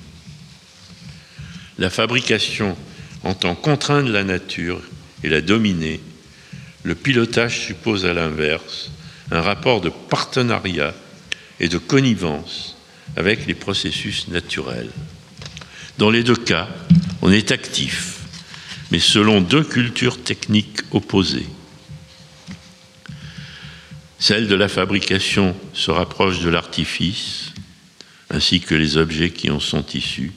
La fabrication entend contraindre la nature et la dominer. Le pilotage suppose à l'inverse un rapport de partenariat et de connivence avec les processus naturels. Dans les deux cas, on est actif, mais selon deux cultures techniques opposées. Celle de la fabrication se rapproche de l'artifice, ainsi que les objets qui en sont issus.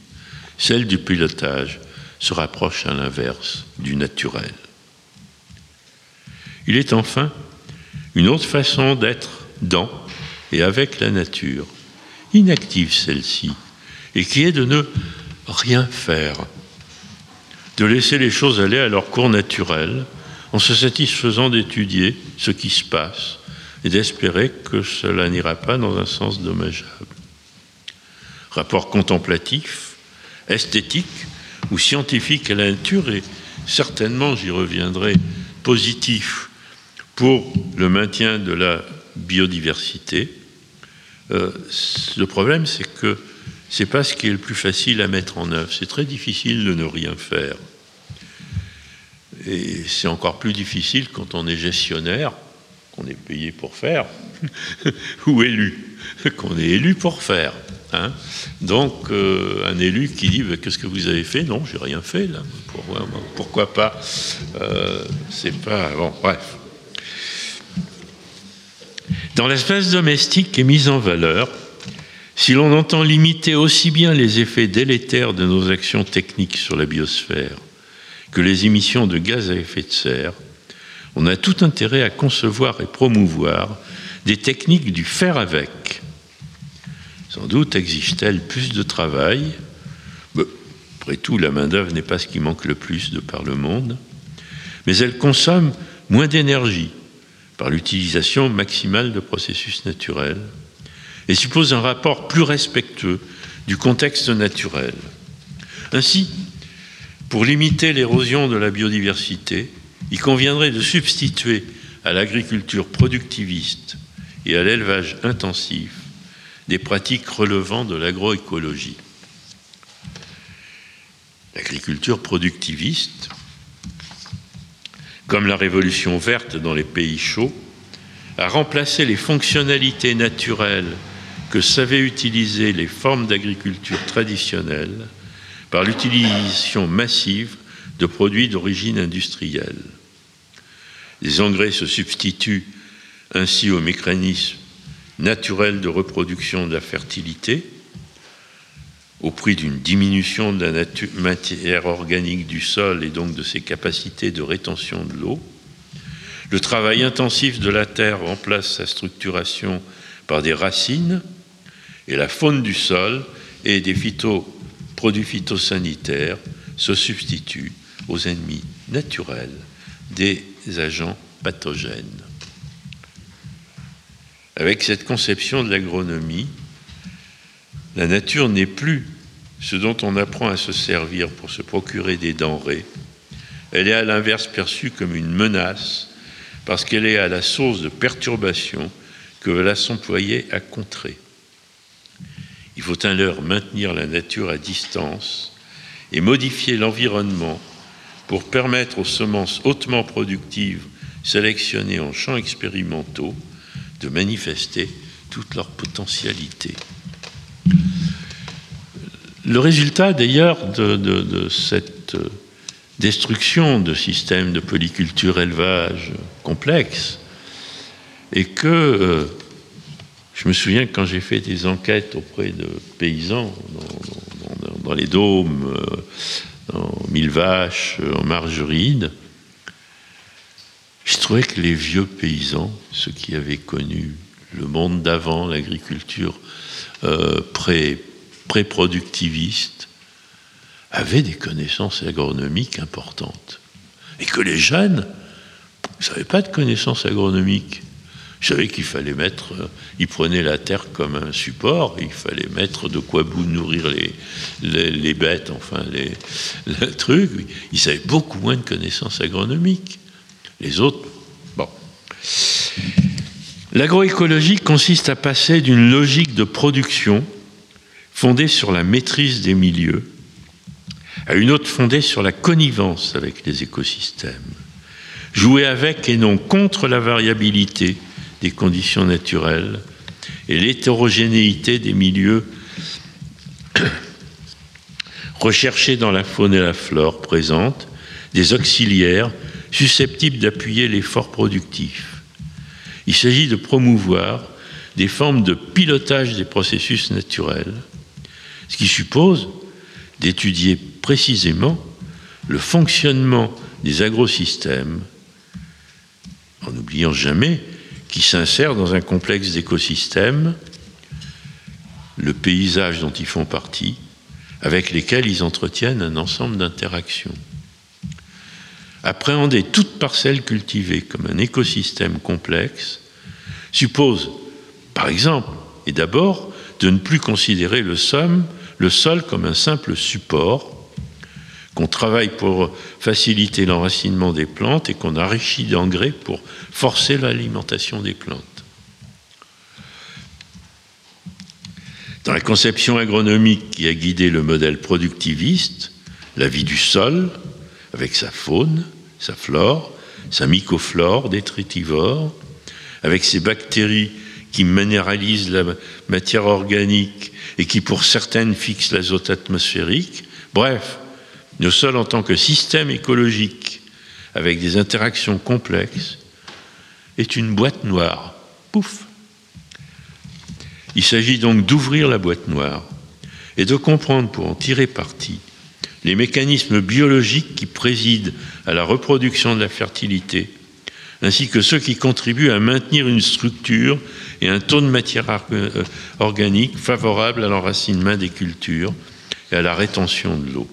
Celle du pilotage se rapproche à l'inverse du naturel. Il est enfin une autre façon d'être dans et avec la nature, inactive celle-ci, et qui est de ne rien faire, de laisser les choses aller à leur cours naturel, en se satisfaisant d'étudier ce qui se passe et d'espérer que cela n'ira pas dans un sens dommageable. Rapport contemplatif, esthétique ou scientifique à la nature et certainement, j'y reviendrai, positif pour le maintien de la biodiversité. Euh, le problème, c'est que c'est pas ce qui est le plus facile à mettre en œuvre. C'est très difficile de ne rien faire. Et c'est encore plus difficile quand on est gestionnaire, qu'on est payé pour faire, [LAUGHS] ou élu, [LAUGHS] qu'on est élu pour faire. Hein? Donc, euh, un élu qui dit Qu'est-ce que vous avez fait? Non, j'ai rien fait, là. Pourquoi, pas? Euh, C'est pas. Bon, bref. Dans l'espace domestique est mise en valeur, si l'on entend limiter aussi bien les effets délétères de nos actions techniques sur la biosphère que les émissions de gaz à effet de serre, on a tout intérêt à concevoir et promouvoir des techniques du faire avec. Sans doute exige-t-elle plus de travail. après tout, la main-d'œuvre n'est pas ce qui manque le plus de par le monde. Mais elle consomme moins d'énergie par l'utilisation maximale de processus naturels et suppose un rapport plus respectueux du contexte naturel. Ainsi, pour limiter l'érosion de la biodiversité, il conviendrait de substituer à l'agriculture productiviste et à l'élevage intensif des pratiques relevant de l'agroécologie. L'agriculture productiviste, comme la révolution verte dans les pays chauds, a remplacé les fonctionnalités naturelles que savaient utiliser les formes d'agriculture traditionnelles par l'utilisation massive de produits d'origine industrielle. Les engrais se substituent ainsi aux mécanismes naturels de reproduction de la fertilité, au prix d'une diminution de la matière organique du sol et donc de ses capacités de rétention de l'eau. Le travail intensif de la terre remplace sa structuration par des racines et la faune du sol et des produits phytosanitaires se substituent aux ennemis naturels des agents pathogènes. Avec cette conception de l'agronomie, la nature n'est plus ce dont on apprend à se servir pour se procurer des denrées. Elle est à l'inverse perçue comme une menace parce qu'elle est à la source de perturbations que va s'employer à contrer. Il faut alors maintenir la nature à distance et modifier l'environnement pour permettre aux semences hautement productives sélectionnées en champs expérimentaux de manifester toute leur potentialité. Le résultat d'ailleurs de, cette destruction de systèmes de polyculture élevage complexes est que euh, je me souviens que quand j'ai fait des enquêtes auprès de paysans dans, les dômes, euh, en mille vaches, euh, en margeride, je trouvais que les vieux paysans, ceux qui avaient connu le monde d'avant, l'agriculture euh, pré-productiviste, avaient des connaissances agronomiques importantes. Et que les jeunes n'avaient pas de connaissances agronomiques. Je savais qu'il fallait mettre, euh, il prenait la terre comme un support, il fallait mettre de quoi nourrir les, les, bêtes, enfin les, [LAUGHS] le truc. Il savait beaucoup moins de connaissances agronomiques. Les autres, bon. L'agroécologie consiste à passer d'une logique de production fondée sur la maîtrise des milieux à une autre fondée sur la connivence avec les écosystèmes. Jouer avec et non contre la variabilité des conditions naturelles et l'hétérogénéité des milieux [COUGHS] rechercher dans la faune et la flore présente des auxiliaires susceptibles d'appuyer l'effort productif. Il s'agit de promouvoir des formes de pilotage des processus naturels, ce qui suppose d'étudier précisément le fonctionnement des agrosystèmes, en n'oubliant jamais qui s'insèrent dans un complexe d'écosystèmes, le paysage dont ils font partie, avec lesquels ils entretiennent un ensemble d'interactions. Appréhender toute parcelle cultivée comme un écosystème complexe suppose, par exemple, et d'abord, de ne plus considérer le sol, comme un simple support qu'on travaille pour faciliter l'enracinement des plantes et qu'on enrichit d'engrais pour forcer l'alimentation des plantes. Dans la conception agronomique qui a guidé le modèle productiviste, la vie du sol, avec sa faune, sa flore, sa mycoflore détritivore, avec ses bactéries qui minéralisent la matière organique et qui pour certaines fixent l'azote atmosphérique, bref, le sol en tant que système écologique avec des interactions complexes est une boîte noire. Pouf Il s'agit donc d'ouvrir la boîte noire et de comprendre pour en tirer parti les mécanismes biologiques qui président à la reproduction de la fertilité, ainsi que ceux qui contribuent à maintenir une structure et un taux de matière euh, organique favorable à l'enracinement des cultures et à la rétention de l'eau.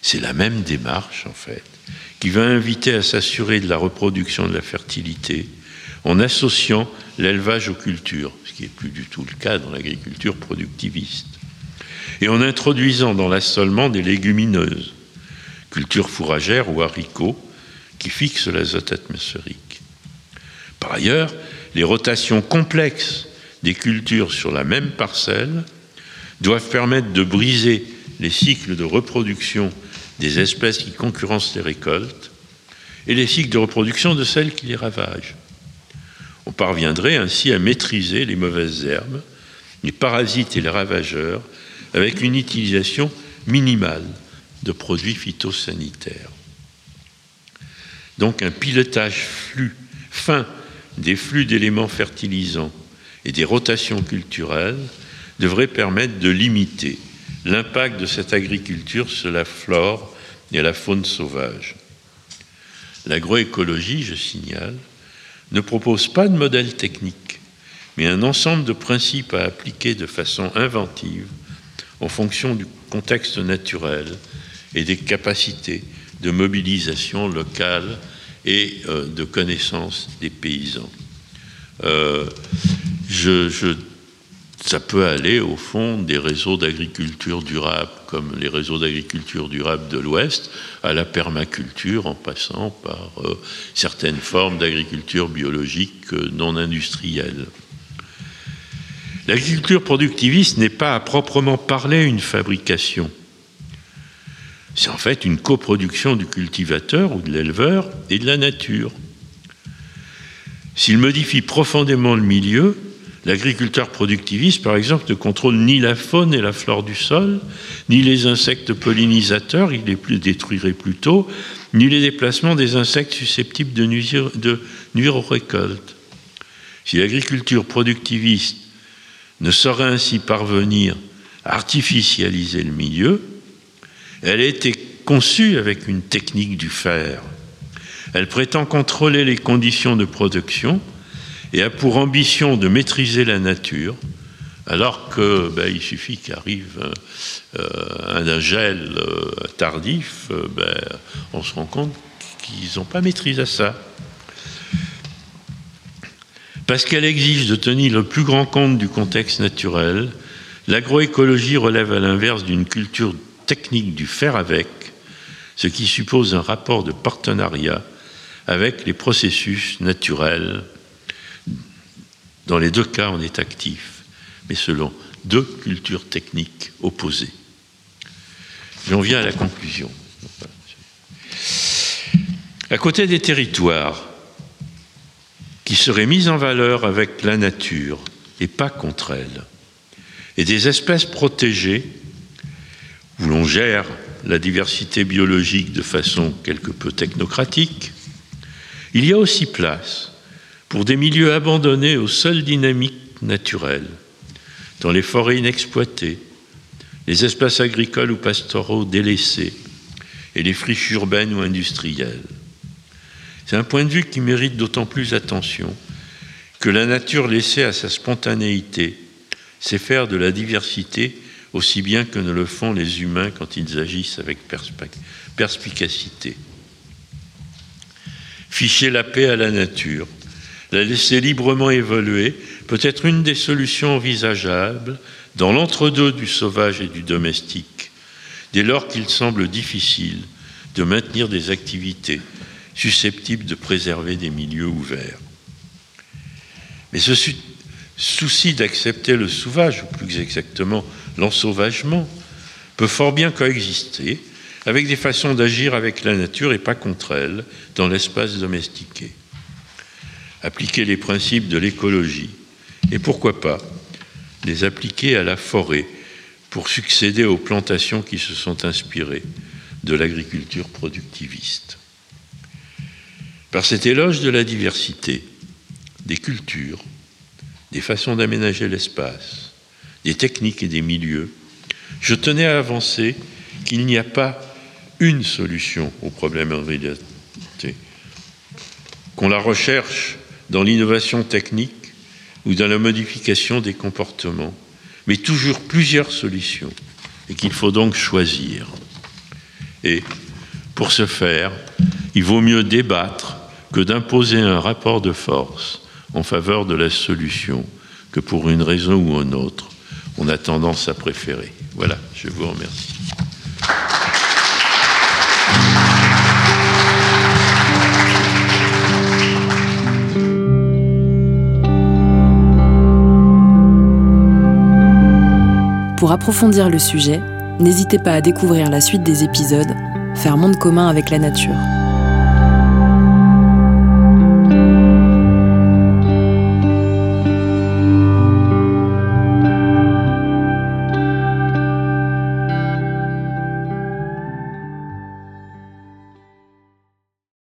C'est la même démarche, en fait, qui va inviter à s'assurer de la reproduction de la fertilité en associant l'élevage aux cultures, ce qui n'est plus du tout le cas dans l'agriculture productiviste, et en introduisant dans l'assolement des légumineuses, cultures fourragères ou haricots, qui fixent l'azote atmosphérique. Par ailleurs, les rotations complexes des cultures sur la même parcelle doivent permettre de briser les cycles de reproduction des espèces qui concurrencent les récoltes et les cycles de reproduction de celles qui les ravagent. On parviendrait ainsi à maîtriser les mauvaises herbes, les parasites et les ravageurs avec une utilisation minimale de produits phytosanitaires. Donc un pilotage flux, fin des flux d'éléments fertilisants et des rotations culturelles devrait permettre de limiter l'impact de cette agriculture sur la flore et la faune sauvage. L'agroécologie, je signale, ne propose pas de modèle technique, mais un ensemble de principes à appliquer de façon inventive en fonction du contexte naturel et des capacités de mobilisation locale et euh, de connaissance des paysans. Euh, ça peut aller au fond des réseaux d'agriculture durable, comme les réseaux d'agriculture durable de l'Ouest, à la permaculture, en passant par euh, certaines formes d'agriculture biologique non industrielle. L'agriculture productiviste n'est pas à proprement parler une fabrication. C'est en fait une coproduction du cultivateur ou de l'éleveur et de la nature. S'il modifie profondément le milieu, L'agriculteur productiviste, par exemple, ne contrôle ni la faune et la flore du sol, ni les insectes pollinisateurs, il les détruirait plutôt, ni les déplacements des insectes susceptibles de nuire, de nuire aux récoltes. Si l'agriculture productiviste ne saurait ainsi parvenir à artificialiser le milieu, elle a été conçue avec une technique du fer. Elle prétend contrôler les conditions de production, et a pour ambition de maîtriser la nature, alors que ben, il suffit qu'arrive euh, un gel euh, tardif, euh, ben, on se rend compte qu'ils n'ont pas maîtrisé ça. Parce qu'elle exige de tenir le plus grand compte du contexte naturel, l'agroécologie relève à l'inverse d'une culture technique du faire avec, ce qui suppose un rapport de partenariat avec les processus naturels dans les deux cas, on est actif, mais selon deux cultures techniques opposées. J'en viens à la conclusion. À côté des territoires qui seraient mis en valeur avec la nature et pas contre elle, et des espèces protégées où l'on gère la diversité biologique de façon quelque peu technocratique, il y a aussi place pour des milieux abandonnés aux seules dynamiques naturelles, dans les forêts inexploitées, les espaces agricoles ou pastoraux délaissés et les friches urbaines ou industrielles. C'est un point de vue qui mérite d'autant plus attention que la nature laissée à sa spontanéité sait faire de la diversité aussi bien que ne le font les humains quand ils agissent avec perspicacité. Ficher la paix à la nature, la laisser librement évoluer peut être une des solutions envisageables dans l'entre-deux du sauvage et du domestique, dès lors qu'il semble difficile de maintenir des activités susceptibles de préserver des milieux ouverts. Mais ce souci d'accepter le sauvage, ou plus exactement l'ensauvagement, peut fort bien coexister avec des façons d'agir avec la nature et pas contre elle dans l'espace domestiqué appliquer les principes de l'écologie et pourquoi pas les appliquer à la forêt pour succéder aux plantations qui se sont inspirées de l'agriculture productiviste. Par cet éloge de la diversité, des cultures, des façons d'aménager l'espace, des techniques et des milieux, je tenais à avancer qu'il n'y a pas une solution au problème en qu'on la recherche dans l'innovation technique ou dans la modification des comportements, mais toujours plusieurs solutions, et qu'il faut donc choisir. Et pour ce faire, il vaut mieux débattre que d'imposer un rapport de force en faveur de la solution que pour une raison ou une autre, on a tendance à préférer. Voilà, je vous remercie. Pour approfondir le sujet, n'hésitez pas à découvrir la suite des épisodes Faire monde commun avec la nature.